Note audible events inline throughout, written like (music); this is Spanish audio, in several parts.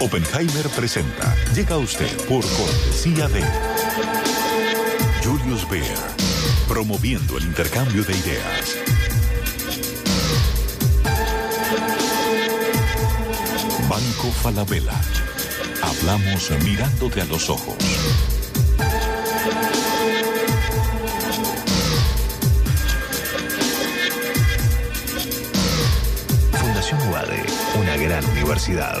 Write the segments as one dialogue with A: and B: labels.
A: Oppenheimer presenta. Llega usted por cortesía de Julius Baer, promoviendo el intercambio de ideas. Banco Falabella. Hablamos mirándote a los ojos. Fundación UADE, una gran universidad.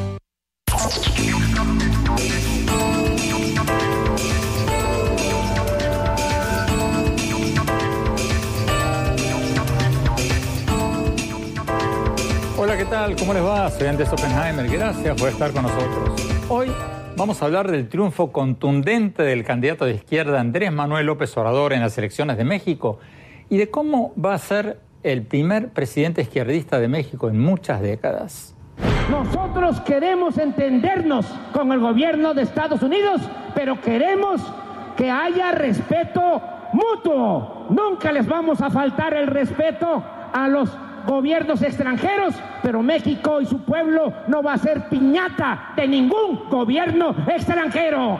B: ¿Cómo les va? Soy Andrés Oppenheimer. Gracias por estar con nosotros. Hoy vamos a hablar del triunfo contundente del candidato de izquierda Andrés Manuel López Obrador en las elecciones de México y de cómo va a ser el primer presidente izquierdista de México en muchas décadas.
C: Nosotros queremos entendernos con el gobierno de Estados Unidos, pero queremos que haya respeto mutuo. Nunca les vamos a faltar el respeto a los gobiernos extranjeros, pero México y su pueblo no va a ser piñata de ningún gobierno extranjero.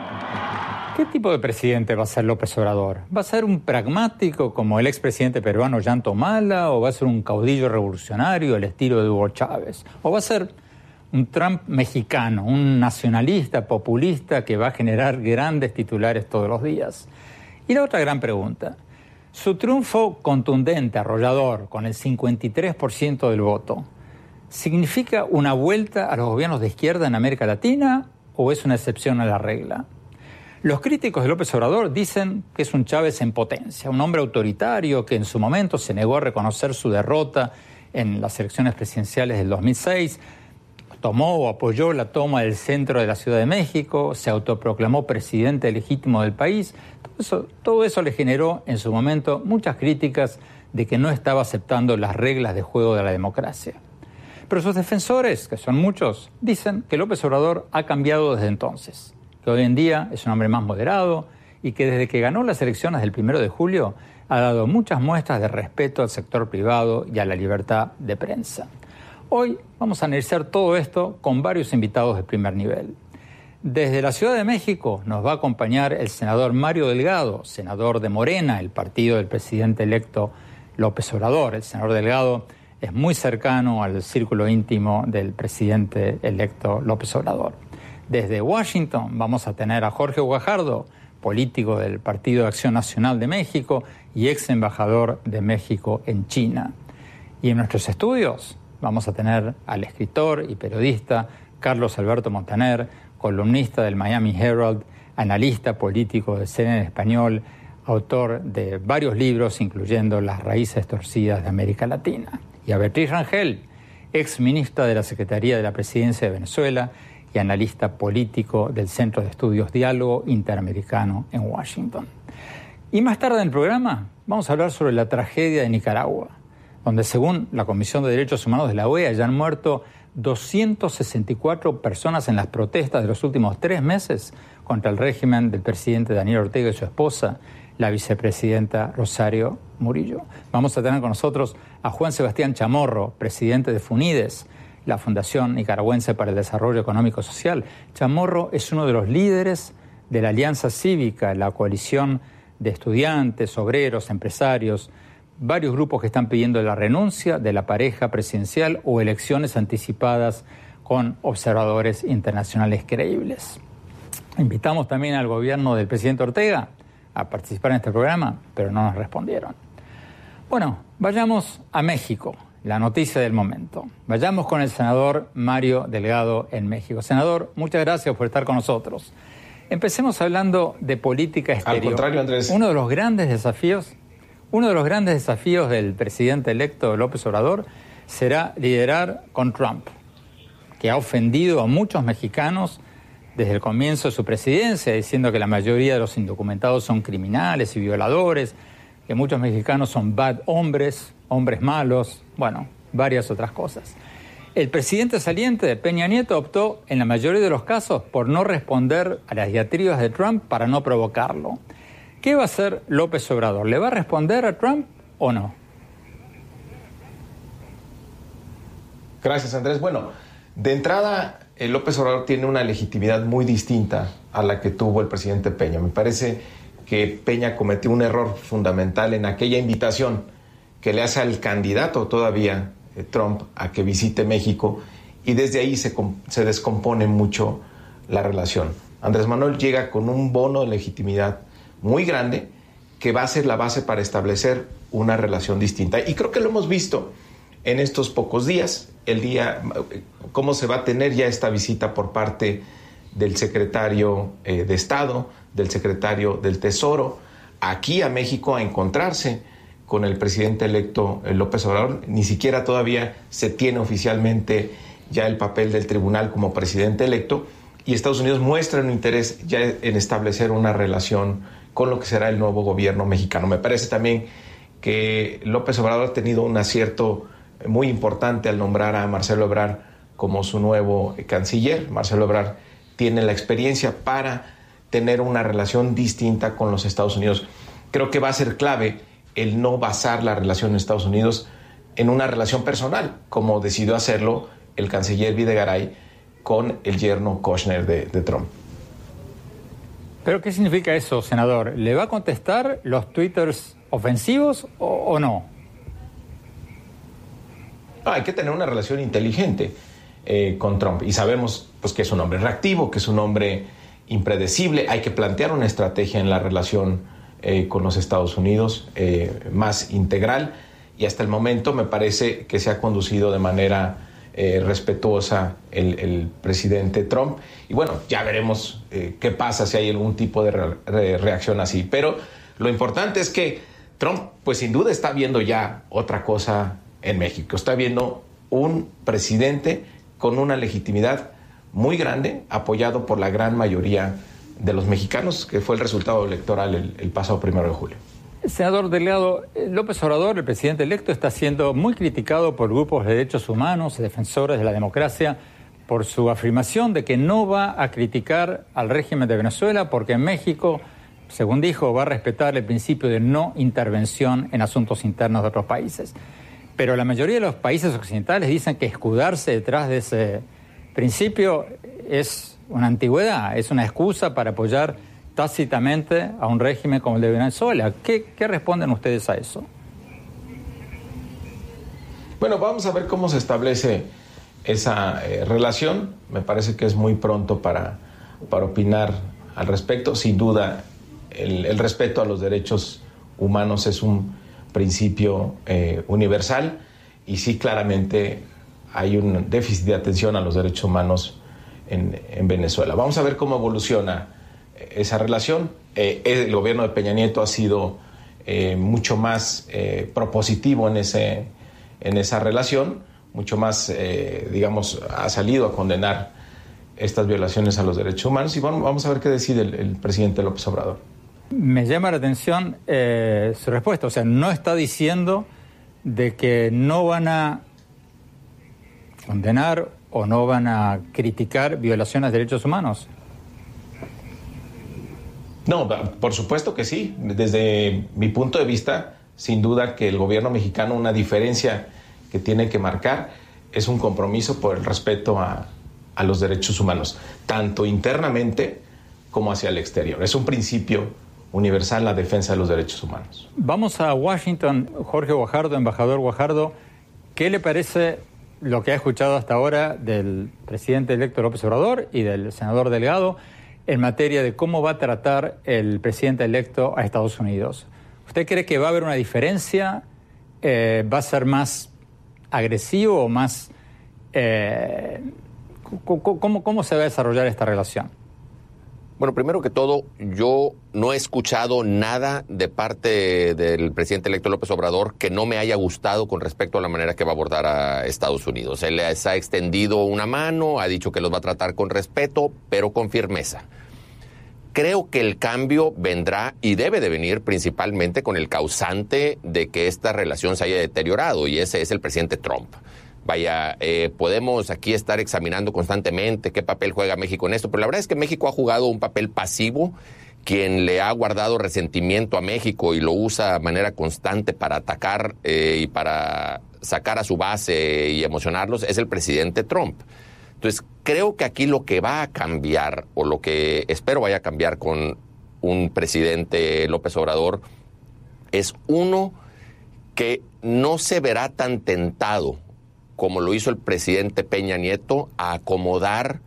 B: ¿Qué tipo de presidente va a ser López Obrador? ¿Va a ser un pragmático como el expresidente peruano Yanto Mala o va a ser un caudillo revolucionario al estilo de Hugo Chávez? ¿O va a ser un Trump mexicano, un nacionalista populista que va a generar grandes titulares todos los días? Y la otra gran pregunta, su triunfo contundente, arrollador, con el 53% del voto, ¿significa una vuelta a los gobiernos de izquierda en América Latina o es una excepción a la regla? Los críticos de López Obrador dicen que es un Chávez en potencia, un hombre autoritario que en su momento se negó a reconocer su derrota en las elecciones presidenciales del 2006, tomó o apoyó la toma del centro de la Ciudad de México, se autoproclamó presidente legítimo del país. Todo eso, le generó en su momento muchas críticas de que no estaba aceptando las reglas de juego de la democracia. Pero sus defensores, que son muchos, dicen que López Obrador ha cambiado desde entonces, que hoy en día es un hombre más moderado y que desde que ganó las elecciones del primero de julio ha dado muchas muestras de respeto al sector privado y a la libertad de prensa. Hoy vamos a analizar todo esto con varios invitados de primer nivel. Desde la Ciudad de México nos va a acompañar el senador Mario Delgado, senador de Morena, el partido del presidente electo López Obrador. El senador Delgado es muy cercano al círculo íntimo del presidente electo López Obrador. Desde Washington vamos a tener a Jorge Guajardo, político del Partido de Acción Nacional de México y ex embajador de México en China. Y en nuestros estudios Vamos a tener al escritor y periodista Carlos Alberto Montaner, columnista del Miami Herald, analista político de CNN Español, autor de varios libros, incluyendo Las raíces torcidas de América Latina. Y a Beatriz Rangel, ex ministra de la Secretaría de la Presidencia de Venezuela y analista político del Centro de Estudios Diálogo Interamericano en Washington. Y más tarde en el programa vamos a hablar sobre la tragedia de Nicaragua donde según la Comisión de Derechos Humanos de la OEA ya han muerto 264 personas en las protestas de los últimos tres meses contra el régimen del presidente Daniel Ortega y su esposa, la vicepresidenta Rosario Murillo. Vamos a tener con nosotros a Juan Sebastián Chamorro, presidente de FUNIDES, la Fundación Nicaragüense para el Desarrollo Económico Social. Chamorro es uno de los líderes de la Alianza Cívica, la coalición de estudiantes, obreros, empresarios, varios grupos que están pidiendo la renuncia de la pareja presidencial o elecciones anticipadas con observadores internacionales creíbles. Invitamos también al gobierno del presidente Ortega a participar en este programa, pero no nos respondieron. Bueno, vayamos a México, la noticia del momento. Vayamos con el senador Mario Delgado en México. Senador, muchas gracias por estar con nosotros. Empecemos hablando de política exterior.
D: Al contrario, Andrés.
B: Uno de los grandes desafíos, uno de los grandes desafíos del presidente electo López Obrador será liderar con Trump, que ha ofendido a muchos mexicanos desde el comienzo de su presidencia, diciendo que la mayoría de los indocumentados son criminales y violadores, que muchos mexicanos son bad hombres, hombres malos, bueno, varias otras cosas. El presidente saliente Peña Nieto optó, en la mayoría de los casos, por no responder a las diatribas de Trump para no provocarlo. ¿Qué va a hacer López Obrador? ¿Le va a responder a Trump o no?
D: Gracias, Andrés. Bueno, de entrada, López Obrador tiene una legitimidad muy distinta a la que tuvo el presidente Peña. Me parece que Peña cometió un error fundamental en aquella invitación que le hace al candidato todavía, eh, Trump, a que visite México y desde ahí se descompone mucho la relación. Andrés Manuel llega con un bono de legitimidad muy grande que va a ser la base para establecer una relación distinta. Y creo que lo hemos visto en estos pocos días, el día, cómo se va a tener ya esta visita por parte del secretario eh, de Estado, del secretario del Tesoro, aquí a México a encontrarse con el presidente electo eh, López Obrador. Ni siquiera todavía se tiene oficialmente ya el papel del tribunal como presidente electo y Estados Unidos muestra un interés ya en establecer una relación con lo que será el nuevo gobierno mexicano. Me parece también que López Obrador ha tenido un acierto muy importante al nombrar a Marcelo Ebrard como su nuevo canciller. Marcelo Ebrard tiene la experiencia para tener una relación distinta con los Estados Unidos. Creo que va a ser clave el no basar la relación en Estados Unidos en una relación personal, como decidió hacerlo el canciller Videgaray con el yerno Kushner de, Trump.
B: ¿Pero qué significa eso, senador? ¿Le va a contestar los twitters ofensivos o no?
D: hay que tener una relación inteligente eh, con Trump. Y sabemos pues, que es un hombre reactivo, que es un hombre impredecible. Hay que plantear una estrategia en la relación eh, con los Estados Unidos eh, más integral. Y hasta el momento me parece que se ha conducido de manera respetuosa el, presidente Trump. Y bueno, ya veremos qué pasa si hay algún tipo de, de reacción así. Pero lo importante es que Trump, pues sin duda está viendo ya otra cosa en México. Está viendo un presidente con una legitimidad muy grande, apoyado por la gran mayoría de los mexicanos, que fue el resultado electoral el, pasado primero de julio.
B: Senador Delgado, eh, López Obrador, el presidente electo, está siendo muy criticado por grupos de derechos humanos, defensores de la democracia, por su afirmación de que no va a criticar al régimen de Venezuela porque México, según dijo, va a respetar el principio de no intervención en asuntos internos de otros países. Pero la mayoría de los países occidentales dicen que escudarse detrás de ese principio es una antigüedad, es una excusa para apoyar tácitamente a un régimen como el de Venezuela. ¿Qué, responden ustedes a eso?
D: Bueno, vamos a ver cómo se establece esa eh, relación. Me parece que es muy pronto para, para opinar al respecto. Sin duda, el respeto a los derechos humanos es un principio eh, universal y sí claramente hay un déficit de atención a los derechos humanos en, Venezuela. Vamos a ver cómo evoluciona esa relación. Eh, el gobierno de Peña Nieto ha sido mucho más propositivo en, ese, en esa relación, mucho más, digamos, ha salido a condenar estas violaciones a los derechos humanos y vamos a ver qué decide el presidente López Obrador.
B: Me llama la atención eh, su respuesta, o sea, no está diciendo de que no van a condenar o no van a criticar violaciones de derechos humanos.
D: No, por supuesto que sí. Desde mi punto de vista, sin duda que el gobierno mexicano, una diferencia que tiene que marcar es un compromiso por el respeto a, los derechos humanos, tanto internamente como hacia el exterior. Es un principio universal la defensa de los derechos humanos.
B: Vamos a Washington. Jorge Guajardo, embajador Guajardo, ¿qué le parece lo que ha escuchado hasta ahora del presidente electo López Obrador y del senador Delgado en materia de cómo va a tratar el presidente electo a Estados Unidos? ¿Usted cree que va a haber una diferencia? Eh, ¿Va a ser más agresivo o más... Eh, ¿cómo, ¿Cómo se va a desarrollar esta relación?
E: Bueno, primero que todo, yo no he escuchado nada de parte del presidente electo López Obrador que no me haya gustado con respecto a la manera que va a abordar a Estados Unidos. Él les ha extendido una mano, ha dicho que los va a tratar con respeto, pero con firmeza. Creo que el cambio vendrá y debe de venir principalmente con el causante de que esta relación se haya deteriorado y ese es el presidente Trump. Vaya, eh, podemos aquí estar examinando constantemente qué papel juega México en esto, pero la verdad es que México ha jugado un papel pasivo. Quien le ha guardado resentimiento a México y lo usa de manera constante para atacar eh, y para sacar a su base y emocionarlos es el presidente Trump. Entonces, creo que aquí lo que va a cambiar, o lo que espero vaya a cambiar con un presidente López Obrador, es uno que no se verá tan tentado como lo hizo el presidente Peña Nieto, a acomodar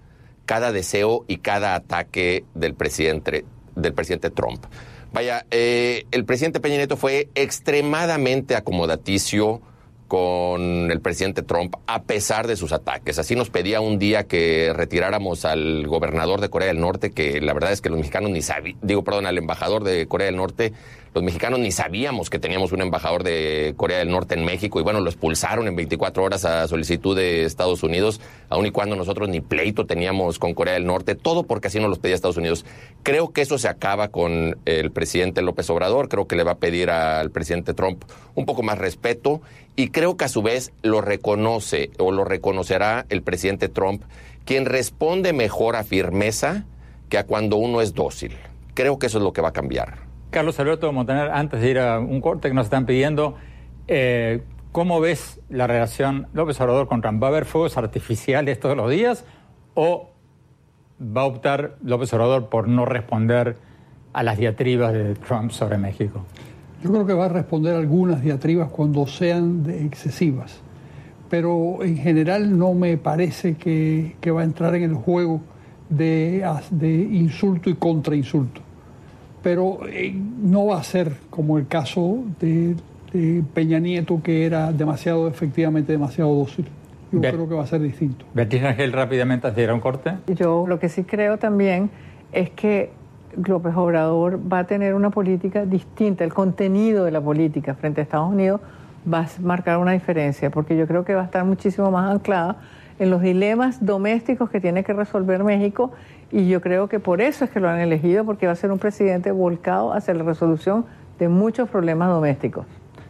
E: cada deseo y cada ataque del presidente, del presidente Trump. Vaya, eh, el presidente Peña Nieto fue extremadamente acomodaticio con el presidente Trump a pesar de sus ataques. Así nos pedía un día que retiráramos al gobernador de Corea del Norte, que la verdad es que los mexicanos ni sabían, digo, perdón, al embajador de Corea del Norte, los mexicanos ni sabíamos que teníamos un embajador de Corea del Norte en México y bueno, lo expulsaron en 24 horas a solicitud de Estados Unidos, aun y cuando nosotros ni pleito teníamos con Corea del Norte, todo porque así nos los pedía Estados Unidos. Creo que eso se acaba con el presidente López Obrador, creo que le va a pedir al presidente Trump un poco más respeto y creo que a su vez lo reconoce o lo reconocerá el presidente Trump, quien responde mejor a firmeza que a cuando uno es dócil. Creo que eso es lo que va a cambiar.
B: Carlos Alberto Montaner, antes de ir a un corte que nos están pidiendo, eh, ¿cómo ves la relación López Obrador con Trump? ¿Va a haber fuegos artificiales todos los días o va a optar López Obrador por no responder a las diatribas de Trump sobre México?
F: Yo creo que va a responder algunas diatribas cuando sean excesivas, pero en general no me parece que, va a entrar en el juego de, de insulto y contrainsulto pero eh, no va a ser como el caso de, Peña Nieto, que era demasiado, efectivamente, demasiado dócil. Yo creo que va a ser distinto.
B: Beatriz Ángel, rápidamente, antes de ir a un corte.
G: Yo lo que sí creo también es que López Obrador va a tener una política distinta, el contenido de la política frente a Estados Unidos va a marcar una diferencia, porque yo creo que va a estar muchísimo más anclada en los dilemas domésticos que tiene que resolver México y yo creo que por eso es que lo han elegido, porque va a ser un presidente volcado hacia la resolución de muchos problemas domésticos.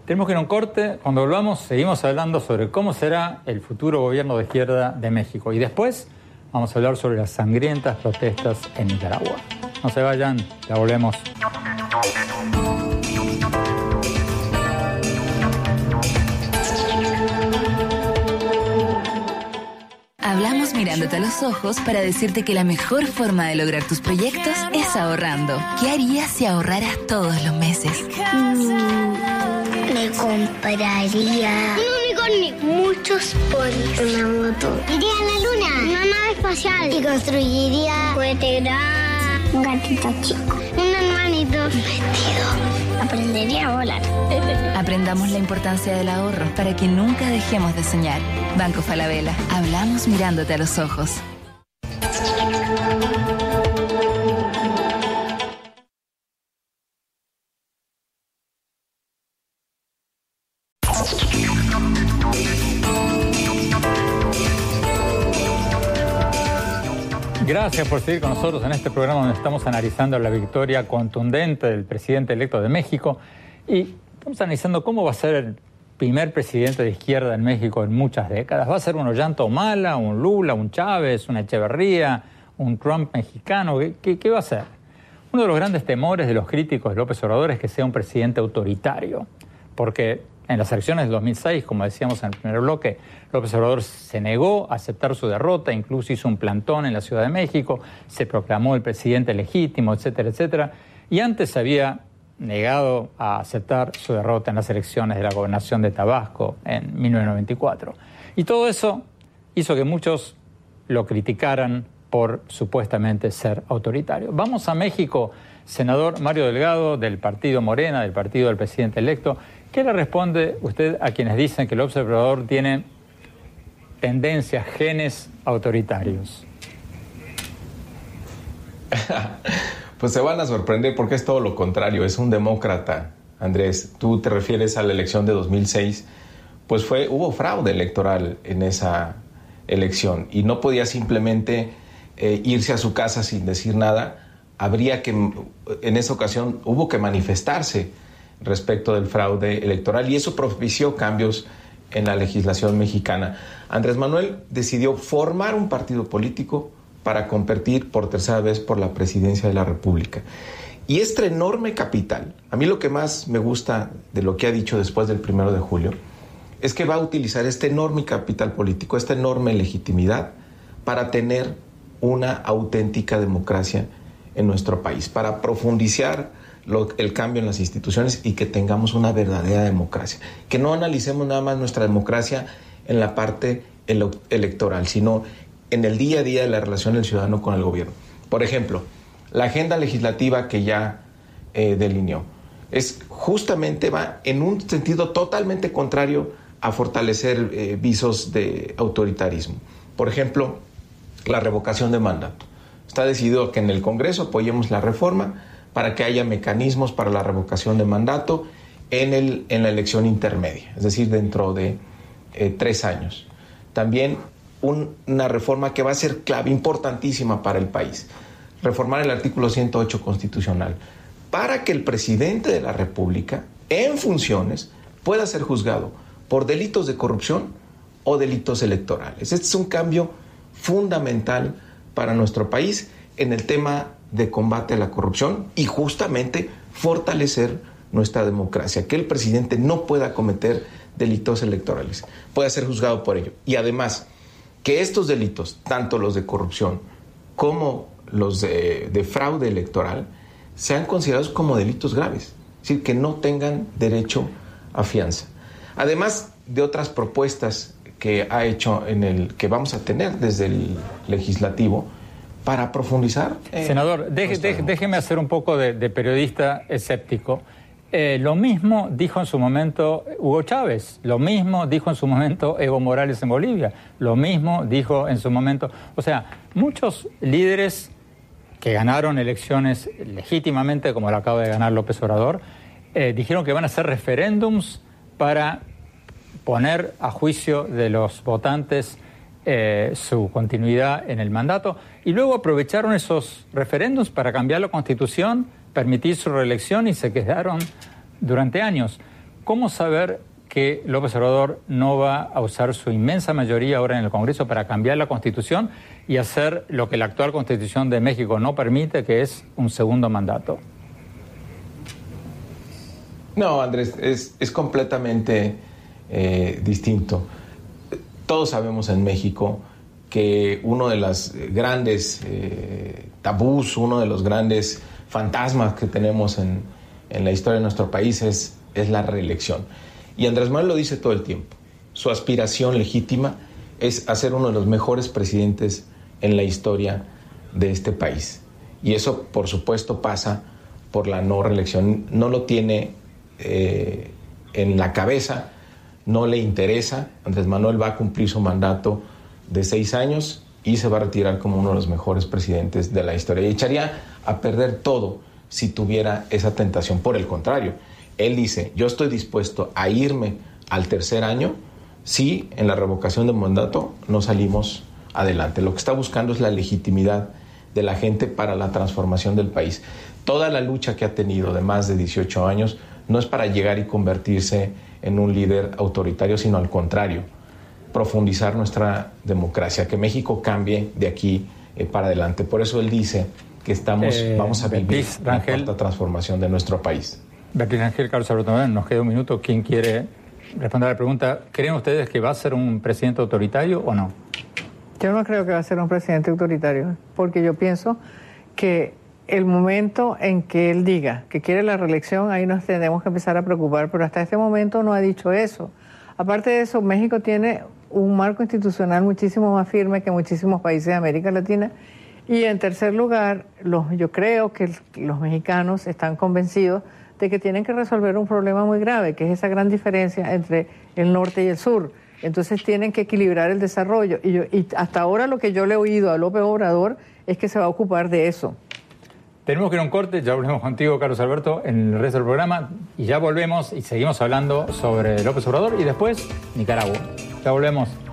B: Tenemos que ir a un corte. Cuando volvamos, seguimos hablando sobre cómo será el futuro gobierno de izquierda de México. Y después vamos a hablar sobre las sangrientas protestas en Nicaragua. No se vayan, ya volvemos.
H: Hablamos mirándote a los ojos para decirte que la mejor forma de lograr tus proyectos es ahorrando. ¿Qué harías si ahorraras todos los meses?
I: Mm, me compraría un unicornio, muchos ponis, una moto. Iría a la luna, una nave espacial y construiría un un gatito chico, un hermanito, vestido aprendería a volar. (laughs)
H: Aprendamos la importancia del ahorro para que nunca dejemos de soñar. Banco Falabella, hablamos mirándote a los ojos.
B: Gracias por seguir con nosotros en este programa donde estamos analizando la victoria contundente del presidente electo de México y estamos analizando cómo va a ser el primer presidente de izquierda en México en muchas décadas. ¿Va a ser un Ollanta Mala, un Lula, un Chávez, una Echeverría, un Trump mexicano? ¿Qué, qué va a ser? Uno de los grandes temores de los críticos de López Obrador es que sea un presidente autoritario, porque en las elecciones del 2006, como decíamos en el primer bloque, López Obrador se negó a aceptar su derrota, incluso hizo un plantón en la Ciudad de México, se proclamó el presidente legítimo, etcétera, etcétera, y antes había negado a aceptar su derrota en las elecciones de la gobernación de Tabasco en 1994. Y todo eso hizo que muchos lo criticaran por supuestamente ser autoritario. Vamos a México, senador Mario Delgado del partido Morena, del partido del presidente electo. ¿Qué le responde usted a quienes dicen que el observador tiene tendencias, genes autoritarios? (laughs)
D: Pues se van a sorprender porque es todo lo contrario, es un demócrata. Andrés, tú te refieres a la elección de 2006, pues fue hubo fraude electoral en esa elección y no podía simplemente eh, irse a su casa sin decir nada. Habría que en esa ocasión hubo que manifestarse respecto del fraude electoral y eso propició cambios en la legislación mexicana. Andrés Manuel decidió formar un partido político para competir por tercera vez por la presidencia de la República. Y este enorme capital, a mí lo que más me gusta de lo que ha dicho después del primero de julio, es que va a utilizar este enorme capital político, esta enorme legitimidad, para tener una auténtica democracia en nuestro país, para profundizar el cambio en las instituciones y que tengamos una verdadera democracia. Que no analicemos nada más nuestra democracia en la parte electoral, sino en el día a día de la relación del ciudadano con el gobierno. Por ejemplo, la agenda legislativa que ya eh, delineó es justamente va en un sentido totalmente contrario a fortalecer eh, visos de autoritarismo. Por ejemplo, la revocación de mandato. Está decidido que en el Congreso apoyemos la reforma para que haya mecanismos para la revocación de mandato en, el, en la elección intermedia, es decir, dentro de eh, tres años. También una reforma que va a ser clave, importantísima para el país. Reformar el artículo 108 constitucional para que el presidente de la República, en funciones, pueda ser juzgado por delitos de corrupción o delitos electorales. Este es un cambio fundamental para nuestro país en el tema de combate a la corrupción y justamente fortalecer nuestra democracia, que el presidente no pueda cometer delitos electorales, pueda ser juzgado por ello. Y además, que estos delitos, tanto los de corrupción como los de, fraude electoral, sean considerados como delitos graves, es decir, que no tengan derecho a fianza. Además de otras propuestas que ha hecho en el que vamos a tener desde el legislativo para profundizar.
B: Senador, déjeme hacer un poco de periodista escéptico. Eh, lo mismo dijo en su momento Hugo Chávez, lo mismo dijo en su momento Evo Morales en Bolivia, lo mismo dijo en su momento, o sea, muchos líderes que ganaron elecciones legítimamente, como lo acaba de ganar López Obrador, eh, dijeron que van a hacer referéndums para poner a juicio de los votantes eh, su continuidad en el mandato y luego aprovecharon esos referéndums para cambiar la constitución permitir su reelección y se quedaron durante años. ¿Cómo saber que López Obrador no va a usar su inmensa mayoría ahora en el Congreso para cambiar la Constitución y hacer lo que la actual Constitución de México no permite, que es un segundo mandato?
D: No, Andrés, es, completamente eh, distinto. Todos sabemos en México que uno de los grandes eh, tabús, uno de los grandes fantasmas que tenemos en, la historia de nuestro país es, es la reelección. Y Andrés Manuel lo dice todo el tiempo. Su aspiración legítima es hacer uno de los mejores presidentes en la historia de este país. Y eso, por supuesto, pasa por la no reelección. No lo tiene eh, en la cabeza, no le interesa. Andrés Manuel va a cumplir su mandato de seis años y se va a retirar como uno de los mejores presidentes de la historia. Y echaría a perder todo si tuviera esa tentación. Por el contrario, él dice, yo estoy dispuesto a irme al tercer año si en la revocación del mandato no salimos adelante. Lo que está buscando es la legitimidad de la gente para la transformación del país. Toda la lucha que ha tenido de más de 18 años no es para llegar y convertirse en un líder autoritario, sino al contrario, profundizar nuestra democracia, que México cambie de aquí eh, para adelante. Por eso él dice que estamos,
B: Eh,
D: vamos a vivir
B: Beatriz
D: la
B: Rangel.
D: cuarta transformación de nuestro país.
B: Beatriz Ángel, Carlos Alberto nos queda un minuto. ¿Quién quiere responder a la pregunta? ¿Creen ustedes que va a ser un presidente autoritario o no?
G: Yo no creo que va a ser un presidente autoritario, porque yo pienso que el momento en que él diga que quiere la reelección, ahí nos tenemos que empezar a preocupar, pero hasta este momento no ha dicho eso. Aparte de eso, México tiene un marco institucional muchísimo más firme que muchísimos países de América Latina. Y en tercer lugar, los, yo creo que los mexicanos están convencidos de que tienen que resolver un problema muy grave, que es esa gran diferencia entre el norte y el sur. Entonces tienen que equilibrar el desarrollo. Y, yo- y hasta ahora lo que yo le he oído a López Obrador es que se va a ocupar de eso.
B: Tenemos que ir a un corte, ya volvemos contigo, Carlos Alberto, en el resto del programa. Y ya volvemos y seguimos hablando sobre López Obrador y después Nicaragua. Ya volvemos.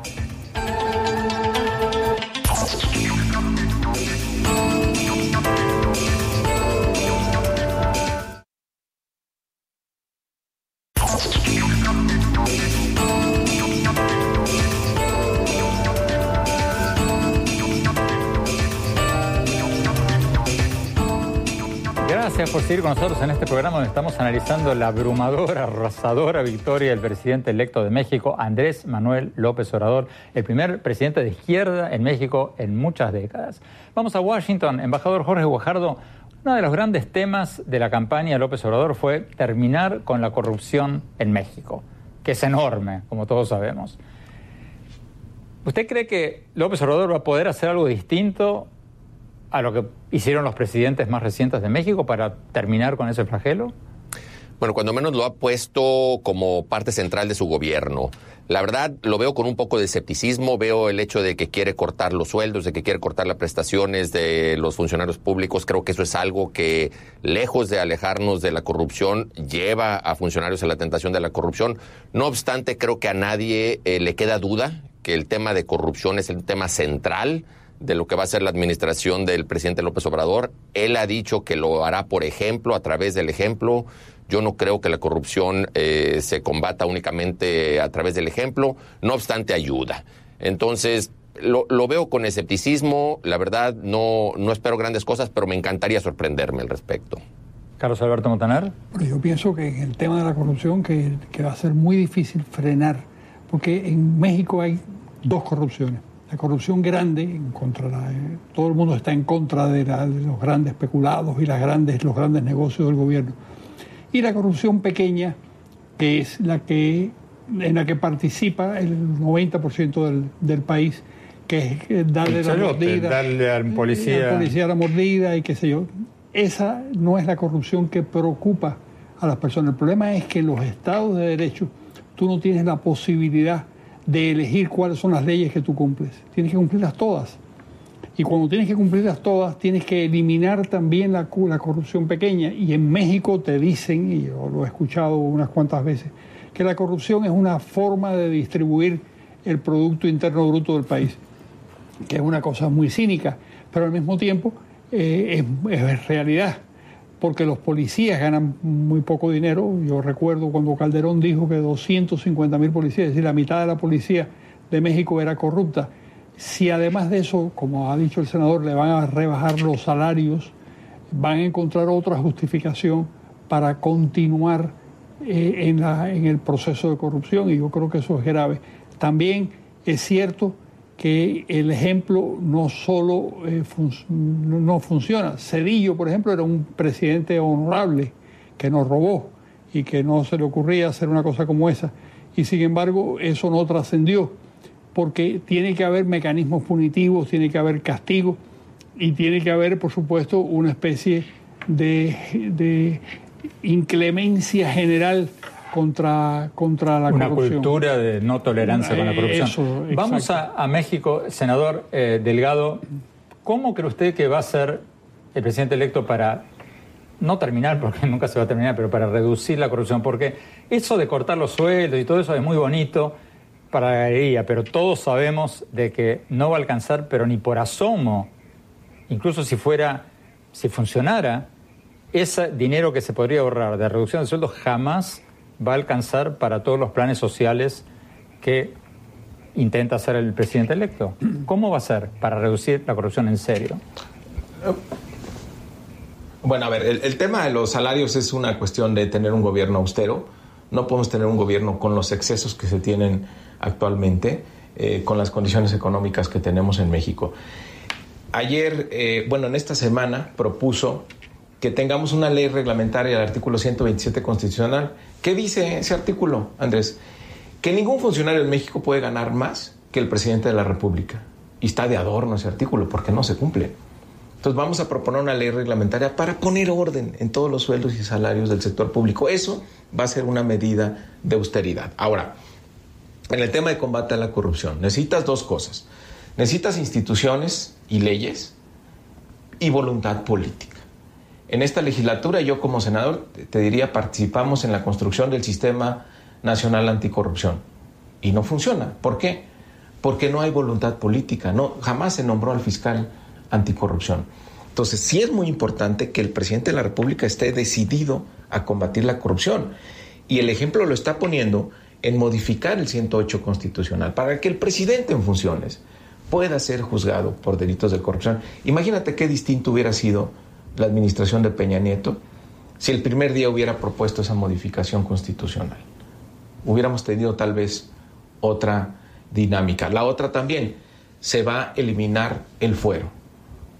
B: Seguir con nosotros en este programa donde estamos analizando la abrumadora, arrasadora victoria del presidente electo de México, Andrés Manuel López Obrador, el primer presidente de izquierda en México en muchas décadas. Vamos a Washington, embajador Jorge Guajardo. Uno de los grandes temas de la campaña de López Obrador fue terminar con la corrupción en México, que es enorme, como todos sabemos. ¿Usted cree que López Obrador va a poder hacer algo distinto a lo que hicieron los presidentes más recientes de México para terminar con ese flagelo?
E: Bueno, cuando menos lo ha puesto como parte central de su gobierno. La verdad, lo veo con un poco de escepticismo. Veo el hecho de que quiere cortar los sueldos, de que quiere cortar las prestaciones de los funcionarios públicos. Creo que eso es algo que, lejos de alejarnos de la corrupción, lleva a funcionarios a la tentación de la corrupción. No obstante, creo que a nadie eh, le queda duda que el tema de corrupción es el tema central de lo que va a ser la administración del presidente López Obrador. Él ha dicho que lo hará por ejemplo, a través del ejemplo. Yo no creo que la corrupción eh, se combata únicamente a través del ejemplo, no obstante ayuda. Entonces, lo, lo veo con escepticismo, la verdad no, no espero grandes cosas, pero me encantaría sorprenderme al respecto.
B: Carlos Alberto Montaner.
F: Pero yo pienso que en el tema de la corrupción que, que va a ser muy difícil frenar, porque en México hay dos corrupciones. La corrupción grande, en contra la- eh, todo el mundo está en contra de, la- de los grandes especulados y las grandes, los grandes negocios del gobierno. Y la corrupción pequeña, que es la que, en la que participa el 90% del, del país, que es eh, darle la
B: Chayote,
F: mordida.
B: darle al policía-
F: al policía la mordida y qué sé yo. Esa no es la corrupción que preocupa a las personas. El problema es que en los estados de derecho tú no tienes la posibilidad de elegir cuáles son las leyes que tú cumples. Tienes que cumplirlas todas. Y cuando tienes que cumplirlas todas, tienes que eliminar también la, la corrupción pequeña. Y en México te dicen, y yo lo he escuchado unas cuantas veces, que la corrupción es una forma de distribuir el Producto Interno Bruto del país, que es una cosa muy cínica, pero al mismo tiempo eh, es, es realidad, porque los policías ganan muy poco dinero. Yo recuerdo cuando Calderón dijo que 250 mil policías, es decir, la mitad de la policía de México era corrupta. Si además de eso, como ha dicho el senador, le van a rebajar los salarios, van a encontrar otra justificación para continuar eh, en, la- en el proceso de corrupción y yo creo que eso es grave. También es cierto que el ejemplo no solo eh, no funciona. Cedillo, por ejemplo, era un presidente honorable que nos robó y que no se le ocurría hacer una cosa como esa. Y sin embargo, eso no trascendió porque tiene que haber mecanismos punitivos, tiene que haber castigo y tiene que haber, por supuesto, una especie de inclemencia general contra, contra la
B: Una
F: corrupción.
B: cultura de no tolerancia con la
F: Eh,
B: corrupción.
F: eso,
B: Vamos a, a México, senador eh, Delgado. ¿Cómo cree usted que va a ser el presidente electo para no terminar, porque (laughs) nunca se va a terminar, pero para reducir la corrupción? Porque eso de cortar los sueldos y todo eso es muy bonito para la galería, pero todos sabemos de que no va a alcanzar, pero ni por asomo, incluso si fuera, si funcionara, ese dinero que se podría ahorrar de reducción de sueldos jamás va a alcanzar para todos los planes sociales que intenta hacer el presidente electo. ¿Cómo va a ser para reducir la corrupción en serio?
D: Bueno, a ver, el, tema de los salarios es una cuestión de tener un gobierno austero. No podemos tener un gobierno con los excesos que se tienen actualmente, eh, con las condiciones económicas que tenemos en México. Ayer, eh, bueno, en esta semana propuso que tengamos una ley reglamentaria, el artículo 127 constitucional. ¿Qué dice ese artículo, Andrés? Que ningún funcionario en México puede ganar más que el presidente de la República. Y está de adorno ese artículo porque no se cumple. Entonces vamos a proponer una ley reglamentaria para poner orden en todos los sueldos y salarios del sector público. Eso va a ser una medida de austeridad. Ahora, en el tema de combate a la corrupción, necesitas dos cosas. Necesitas instituciones y leyes y voluntad política. En esta legislatura yo como senador te diría participamos en la construcción del sistema nacional anticorrupción y no funciona. ¿Por qué? Porque no hay voluntad política, no jamás se nombró al fiscal anticorrupción. Entonces, sí es muy importante que el presidente de la República esté decidido a combatir la corrupción. Y el ejemplo lo está poniendo en modificar el 108 constitucional para que el presidente en funciones pueda ser juzgado por delitos de corrupción. Imagínate qué distinto hubiera sido la administración de Peña Nieto si el primer día hubiera propuesto esa modificación constitucional. Hubiéramos tenido tal vez otra dinámica. La otra también, se va a eliminar el fuero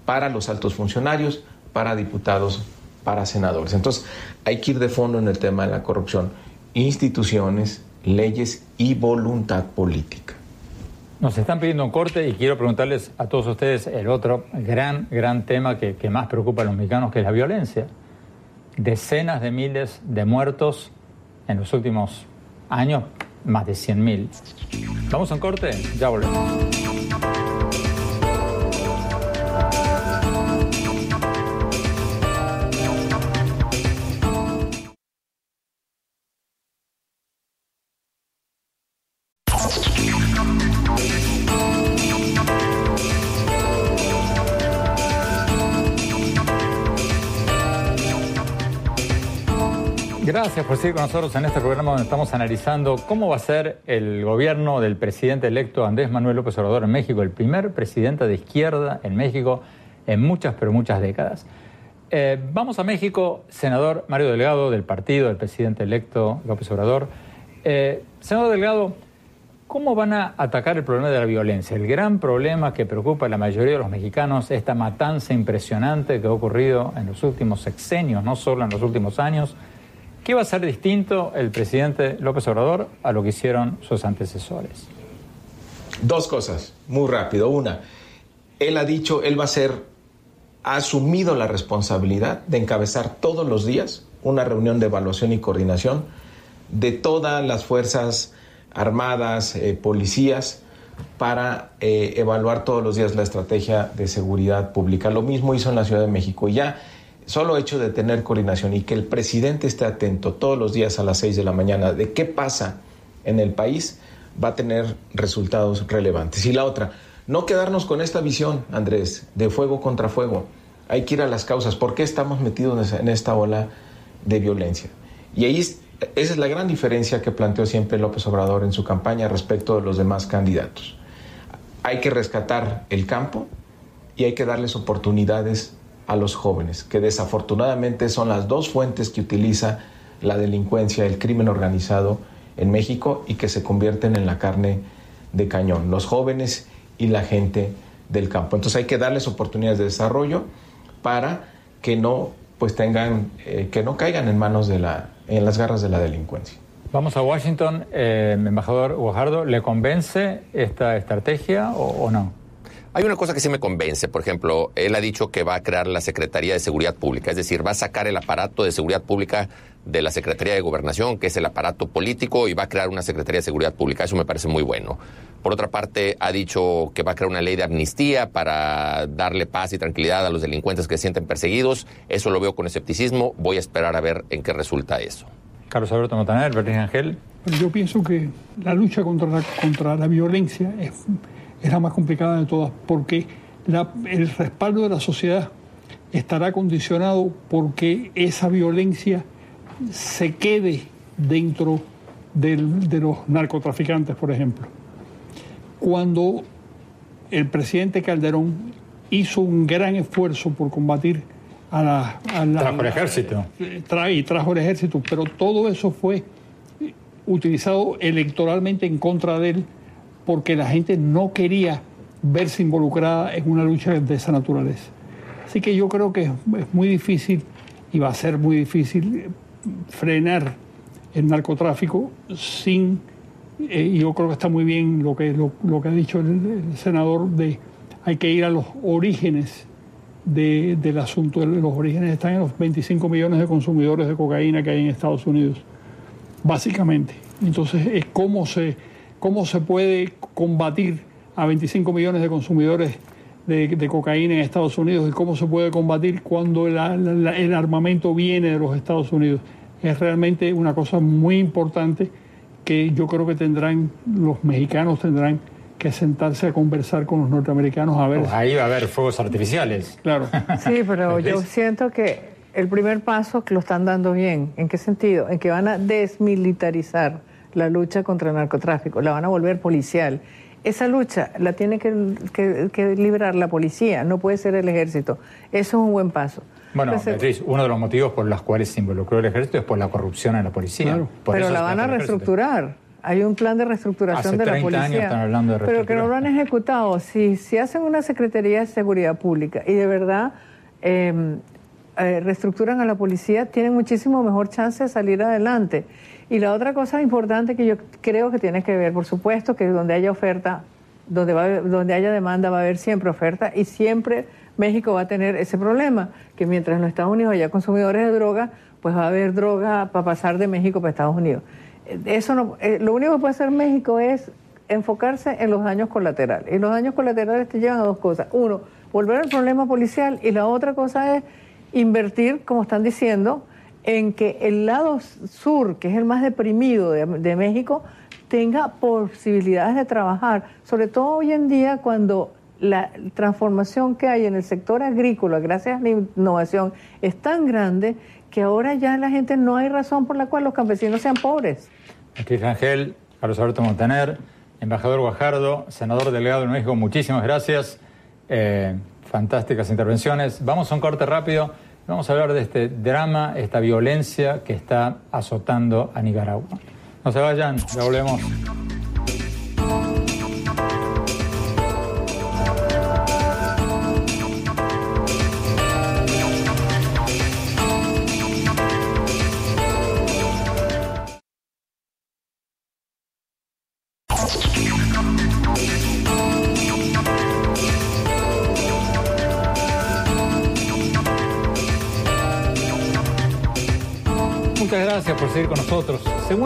D: para los altos funcionarios, para diputados, para senadores. Entonces, hay que ir de fondo en el tema de la corrupción. Instituciones, leyes y voluntad política.
B: Nos están pidiendo un corte y quiero preguntarles a todos ustedes el otro gran, gran tema que, que más preocupa a los mexicanos, que es la violencia. Decenas de miles de muertos en los últimos años, más de 100 mil. ¿Vamos a un corte? Ya volvemos. Gracias por seguir con nosotros en este programa donde estamos analizando cómo va a ser el gobierno del presidente electo Andrés Manuel López Obrador en México, el primer presidente de izquierda en México en muchas, pero muchas décadas. Eh, vamos a México, senador Mario Delgado del partido del presidente electo López Obrador. Eh, senador Delgado, ¿cómo van a atacar el problema de la violencia? El gran problema que preocupa a la mayoría de los mexicanos, esta matanza impresionante que ha ocurrido en los últimos sexenios, no solo en los últimos años. ¿Qué va a ser distinto el presidente López Obrador a lo que hicieron sus antecesores?
D: Dos cosas, muy rápido. Una, él ha dicho, él va a ser, ha asumido la responsabilidad de encabezar todos los días una reunión de evaluación y coordinación de todas las fuerzas armadas, eh, policías, para eh, evaluar todos los días la estrategia de seguridad pública. Lo mismo hizo en la Ciudad de México. Y ya solo hecho de tener coordinación y que el presidente esté atento todos los días a las 6 de la mañana de qué pasa en el país, va a tener resultados relevantes. Y la otra, no quedarnos con esta visión, Andrés, de fuego contra fuego. Hay que ir a las causas. ¿Por qué estamos metidos en esta ola de violencia? Y ahí esa es la gran diferencia que planteó siempre López Obrador en su campaña respecto de los demás candidatos. Hay que rescatar el campo y hay que darles oportunidades a los jóvenes, que desafortunadamente son las dos fuentes que utiliza la delincuencia, el crimen organizado en México y que se convierten en la carne de cañón, los jóvenes y la gente del campo. Entonces hay que darles oportunidades de desarrollo para que no pues tengan eh, que no caigan en manos de la en las garras de la delincuencia.
B: Vamos a Washington, eh, embajador Guajardo, ¿le convence esta estrategia o no?
E: Hay una cosa que sí me convence, por ejemplo, él ha dicho que va a crear la Secretaría de Seguridad Pública, es decir, va a sacar el aparato de seguridad pública de la Secretaría de Gobernación, que es el aparato político, y va a crear una Secretaría de Seguridad Pública. Eso me parece muy bueno. Por otra parte, ha dicho que va a crear una ley de amnistía para darle paz y tranquilidad a los delincuentes que se sienten perseguidos. Eso lo veo con escepticismo. Voy a esperar a ver en qué resulta eso.
B: Carlos Alberto Montaner, Berlín Ángel.
F: Yo pienso que la lucha contra la, contra la violencia es es la más complicada de todas, porque el respaldo de la sociedad estará condicionado porque esa violencia se quede dentro de los narcotraficantes, por ejemplo. Cuando el presidente Calderón hizo un gran esfuerzo por combatir a la...
B: trajo el ejército.
F: y trajo el ejército, pero todo eso fue utilizado electoralmente en contra de él porque la gente no quería verse involucrada en una lucha de esa naturaleza. Así que yo creo que es, muy difícil y va a ser muy difícil frenar el narcotráfico sin, eh, yo creo que está muy bien lo que, lo, que ha dicho el, senador, de hay que ir a los orígenes del asunto. Los orígenes están en los 25 millones de consumidores de cocaína que hay en Estados Unidos, básicamente. Entonces, es cómo se, cómo se puede combatir a 25 millones de consumidores de, cocaína en Estados Unidos y cómo se puede combatir cuando el armamento viene de los Estados Unidos. Es realmente una cosa muy importante que yo creo que tendrán, los mexicanos tendrán que sentarse a conversar con los norteamericanos a ver.
B: Pues ahí va a haber fuegos artificiales.
F: Claro. (laughs)
G: Sí, pero yo siento que el primer paso que lo están dando bien. ¿En qué sentido? En que van a desmilitarizar la lucha contra el narcotráfico, la van a volver policial. Esa lucha la tiene que, que, liberar la policía, no puede ser el ejército. Eso es un buen paso.
B: Bueno, Beatriz, uno de los motivos por los cuales se involucró el ejército es por la corrupción en la policía.
G: Pero la van a reestructurar. Hay un plan de reestructuración de la policía.
B: Años están hablando de
G: pero que no lo han ejecutado. Si, si hacen una Secretaría de Seguridad Pública y de verdad em, eh, reestructuran a la policía, tienen muchísimo mejor chance de salir adelante. Y la otra cosa importante que yo creo que tiene que ver, por supuesto, que donde haya oferta, donde, va, donde haya demanda va a haber siempre oferta y siempre México va a tener ese problema, que mientras en los Estados Unidos haya consumidores de droga, pues va a haber droga para pasar de México para Estados Unidos. Eso no, eh, lo único que puede hacer México es enfocarse en los daños colaterales. Y los daños colaterales te llevan a dos cosas. Uno, volver al problema policial y la otra cosa es invertir, como están diciendo, en que el lado sur, que es el más deprimido de, México, tenga posibilidades de trabajar, sobre todo hoy en día cuando la transformación que hay en el sector agrícola, gracias a la innovación, es tan grande que ahora ya la gente no hay razón por la cual los campesinos sean pobres.
B: Aquí Ángel, Carlos Alberto Montaner, embajador Guajardo, senador delegado de México, muchísimas gracias. Eh, fantásticas intervenciones. Vamos a un corte rápido. Vamos a hablar de este drama, esta violencia que está azotando a Nicaragua. No se vayan, ya volvemos.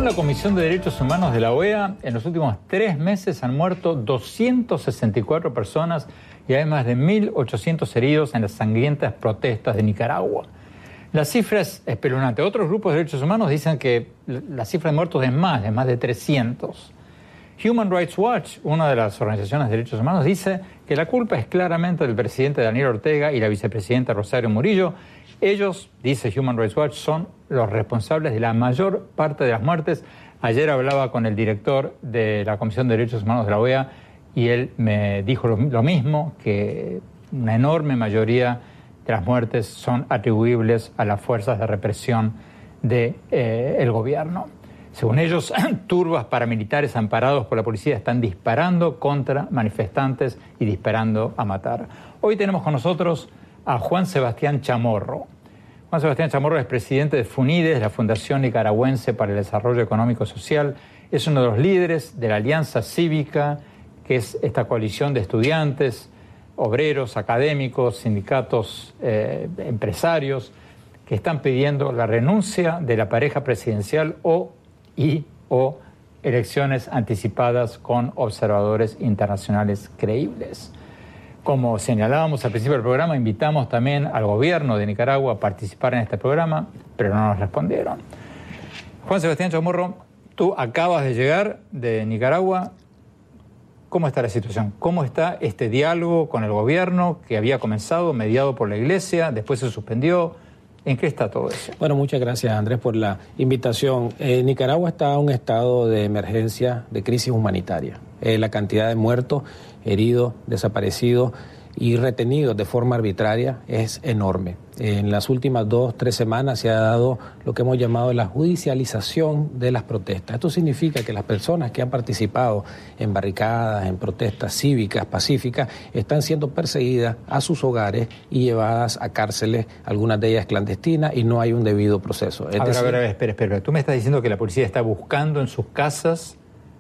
B: La Comisión de Derechos Humanos de la OEA, en los últimos tres meses han muerto 264 personas y hay más de 1.800 heridos en las sangrientas protestas de Nicaragua. La cifra es espeluznante. Otros grupos de derechos humanos dicen que la cifra de muertos es más, es más de 300. Human Rights Watch, una de las organizaciones de derechos humanos, dice que la culpa es claramente del presidente Daniel Ortega y la vicepresidenta Rosario Murillo ellos, dice Human Rights Watch, son los responsables de la mayor parte de las muertes. Ayer hablaba con el director de la Comisión de Derechos Humanos de la OEA y él me dijo lo, mismo, que una enorme mayoría de las muertes son atribuibles a las fuerzas de represión del de, eh, gobierno. Según ellos, (clears throat) turbas paramilitares amparados por la policía están disparando contra manifestantes y disparando a matar. Hoy tenemos con nosotros a Juan Sebastián Chamorro. Juan Sebastián Chamorro es presidente de FUNIDES, la Fundación Nicaragüense para el Desarrollo Económico Social. Es uno de los líderes de la Alianza Cívica, que es esta coalición de estudiantes, obreros, académicos, sindicatos, eh, empresarios, que están pidiendo la renuncia de la pareja presidencial o y o elecciones anticipadas con observadores internacionales creíbles. Como señalábamos al principio del programa, invitamos también al gobierno de Nicaragua a participar en este programa, pero no nos respondieron. Juan Sebastián Chamorro, tú acabas de llegar de Nicaragua. ¿Cómo está la situación? ¿Cómo está este diálogo con el gobierno que había comenzado, mediado por la Iglesia, después se suspendió? ¿En qué está todo eso?
J: Bueno, muchas gracias Andrés por la invitación. Eh, Nicaragua está en un estado de emergencia, de crisis humanitaria. Eh, la cantidad de muertos heridos, desaparecidos, y retenidos de forma arbitraria es enorme. En las últimas dos, tres semanas se ha dado lo que hemos llamado la judicialización de las protestas. Esto significa que las personas que han participado en barricadas, en protestas cívicas, pacíficas, están siendo perseguidas a sus hogares y llevadas a cárceles, algunas de ellas clandestinas, y no hay un debido proceso.
B: a ver, a ver, espera, espera. Tú me estás diciendo que la policía está buscando en sus casas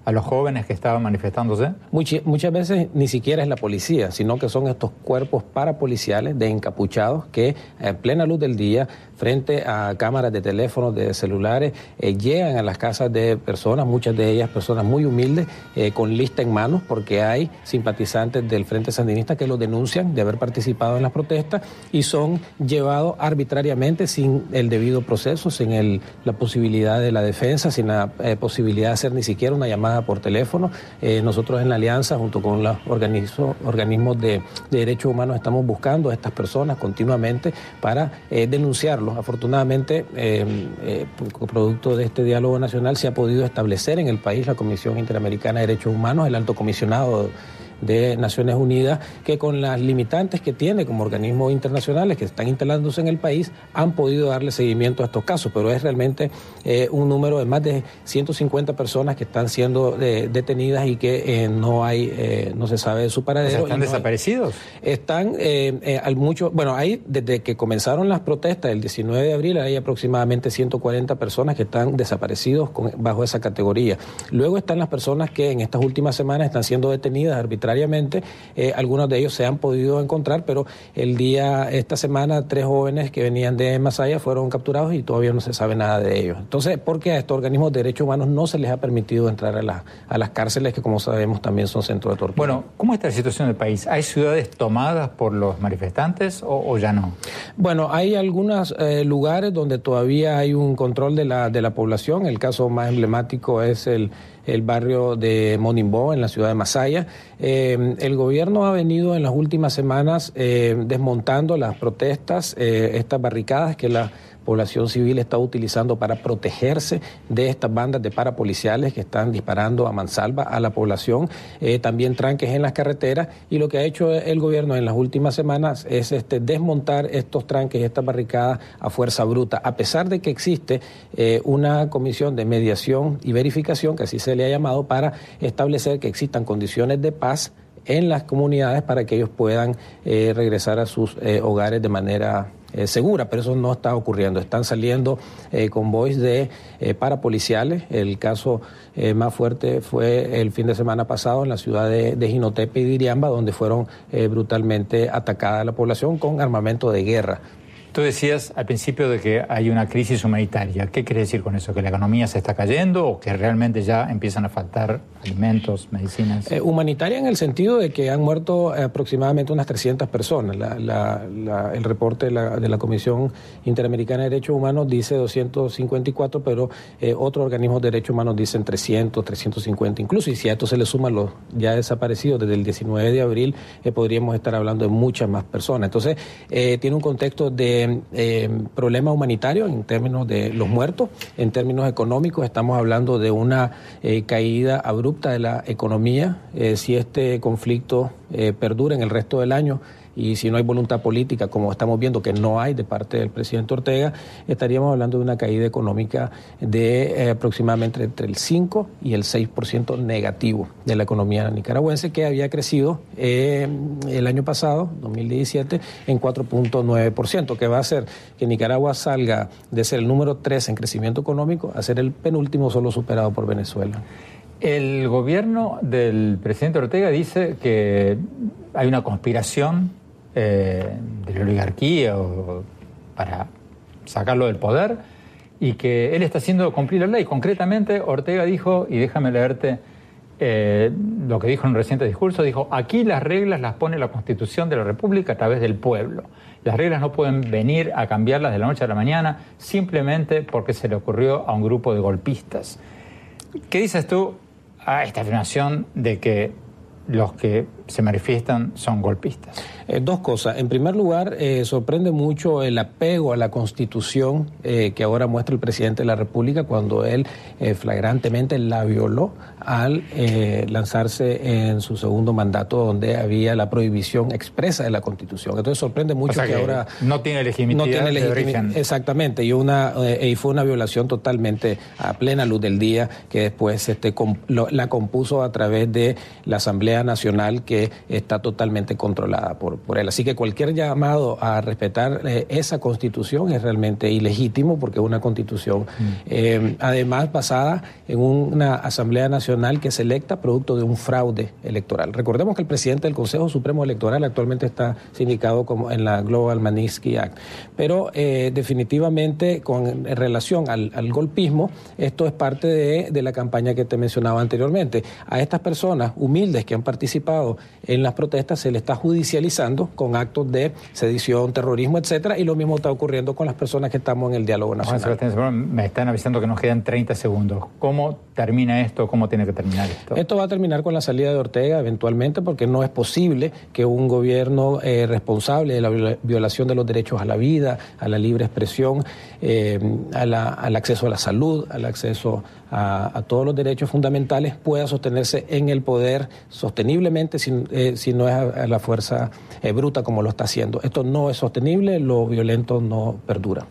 B: a los jóvenes que estaban manifestándose?
J: muchas veces ni siquiera es la policía, sino que son estos cuerpos parapoliciales de encapuchados que en plena luz del día frente a cámaras de teléfonos, de celulares, eh, llegan a las casas de personas, muchas de ellas personas muy humildes, eh, con lista en manos, porque hay simpatizantes del Frente Sandinista que los denuncian de haber participado en las protestas y son llevados arbitrariamente sin el debido proceso, sin el, la posibilidad de la defensa, sin la eh, posibilidad de hacer ni siquiera una llamada por teléfono. nosotros en la Alianza, junto con los organismos de, de derechos humanos, estamos buscando a estas personas continuamente para denunciarlos Afortunadamente, eh, eh, producto de este diálogo nacional, se ha podido establecer en el país la Comisión Interamericana de Derechos Humanos, el alto comisionado de Naciones Unidas, que con las limitantes que tiene como organismos internacionales que están instalándose en el país, han podido darle seguimiento a estos casos, pero es realmente eh, un número de más de 150 personas que están siendo eh, detenidas y que eh, no hay, no se sabe de su paradero.
B: ¿Están desaparecidos?
J: están al mucho, bueno, hay desde que comenzaron las protestas el 19 de abril hay aproximadamente 140 personas que están desaparecidos bajo esa categoría. Luego están las personas que en estas últimas semanas están siendo detenidas arbitrariamente eh, algunos de ellos se han podido encontrar, pero el día, esta semana, tres jóvenes que venían de Masaya fueron capturados y todavía no se sabe nada de ellos. Entonces, ¿por qué a estos organismos de derechos humanos no se les ha permitido entrar a, a las cárceles que, como sabemos, también son centros de tortura?
B: Bueno, ¿cómo está la situación del país? ¿Hay ciudades tomadas por los manifestantes o, ya no?
J: Bueno, hay algunos eh, lugares donde todavía hay un control de la, de la población. El caso más emblemático es el el barrio de Monimbó, en la ciudad de Masaya. Eh, el gobierno ha venido en las últimas semanas eh, desmontando las protestas, eh, estas barricadas que la población civil está utilizando para protegerse de estas bandas de parapoliciales que están disparando a mansalva a la población, eh, también tranques en las carreteras. Y lo que ha hecho el gobierno en las últimas semanas es este, desmontar estos tranques y estas barricadas a fuerza bruta, a pesar de que existe eh, una comisión de mediación y verificación, que así se le ha llamado, para establecer que existan condiciones de paz en las comunidades para que ellos puedan eh, regresar a sus hogares de manera eh, segura, pero eso no está ocurriendo. Están saliendo eh, convoys de eh, parapoliciales. El caso más fuerte fue el fin de semana pasado en la ciudad de, de Jinotepe y Diriamba, donde fueron brutalmente atacada la población con armamento de guerra.
B: Tú decías al principio de que hay una crisis humanitaria. ¿Qué quiere decir con eso? ¿Que la economía se está cayendo o que realmente ya empiezan a faltar alimentos, medicinas?
J: Eh, humanitaria en el sentido de que han muerto aproximadamente unas 300 personas. el reporte de la, Comisión Interamericana de Derechos Humanos dice 254, pero eh, otros organismos de derechos humanos dicen 300, 350 incluso. Y si a esto se le suman los ya desaparecidos desde el 19 de abril, eh, podríamos estar hablando de muchas más personas. Entonces, tiene un contexto de eh, problema humanitario en términos de los muertos, en términos económicos estamos hablando de una eh, caída abrupta de la economía. Eh, si este conflicto eh, perdura en el resto del año, y si no hay voluntad política, como estamos viendo que no hay de parte del presidente Ortega, estaríamos hablando de una caída económica de eh, aproximadamente entre el 5 y el 6% negativo de la economía nicaragüense, que había crecido eh, el año pasado, 2017, en 4.9%, que va a hacer que Nicaragua salga de ser el número 3 en crecimiento económico a ser el penúltimo solo superado por Venezuela.
B: El gobierno del presidente Ortega dice que hay una conspiración eh, de la oligarquía para sacarlo del poder y que él está haciendo cumplir la ley. Concretamente, Ortega dijo, y déjame leerte eh, lo que dijo en un reciente discurso, dijo, aquí las reglas las pone la Constitución de la República a través del pueblo. Las reglas no pueden venir a cambiarlas de la noche a la mañana simplemente porque se le ocurrió a un grupo de golpistas. ¿Qué dices tú a esta afirmación de que los que se manifiestan son golpistas.
J: Eh, dos cosas. En primer lugar, eh, sorprende mucho el apego a la Constitución eh, que ahora muestra el presidente de la República cuando él flagrantemente la violó al lanzarse en su segundo mandato donde había la prohibición expresa de la Constitución. Entonces sorprende mucho que, ahora
B: no tiene legitimidad. No tiene legitimidad.
J: Exactamente. Y una y fue una violación totalmente a plena luz del día que después este, la compuso a través de la Asamblea Nacional que está totalmente controlada por por, él. Así que cualquier llamado a respetar eh, esa constitución es realmente ilegítimo porque es una constitución, mm. eh, además basada en una Asamblea Nacional que es electa producto de un fraude electoral. Recordemos que el presidente del Consejo Supremo Electoral actualmente está sindicado como en la Global Magnitsky Act, pero eh, definitivamente con en relación al, golpismo, esto es parte de, de la campaña que te mencionaba anteriormente. A estas personas humildes que han participado en las protestas se le está judicializando con actos de sedición, terrorismo, etcétera, y lo mismo está ocurriendo con las personas que estamos en el diálogo nacional.
B: me están avisando que nos quedan 30 segundos. ¿Cómo termina esto? ¿Cómo tiene que terminar esto?
J: Esto va a terminar con la salida de Ortega eventualmente, porque no es posible que un gobierno eh, responsable de la violación de los derechos a la vida, a la libre expresión, eh, al acceso a la salud, al acceso a, todos los derechos fundamentales, pueda sostenerse en el poder sosteniblemente si, eh, si no es a, la fuerza eh, bruta como lo está haciendo. Esto no es sostenible, lo violento no perdura.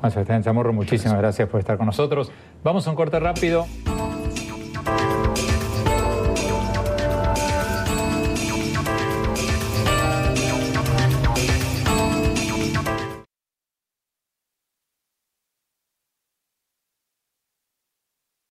B: Juan Sebastián Chamorro, muchísimas gracias por estar con nosotros. Vamos a un corte rápido.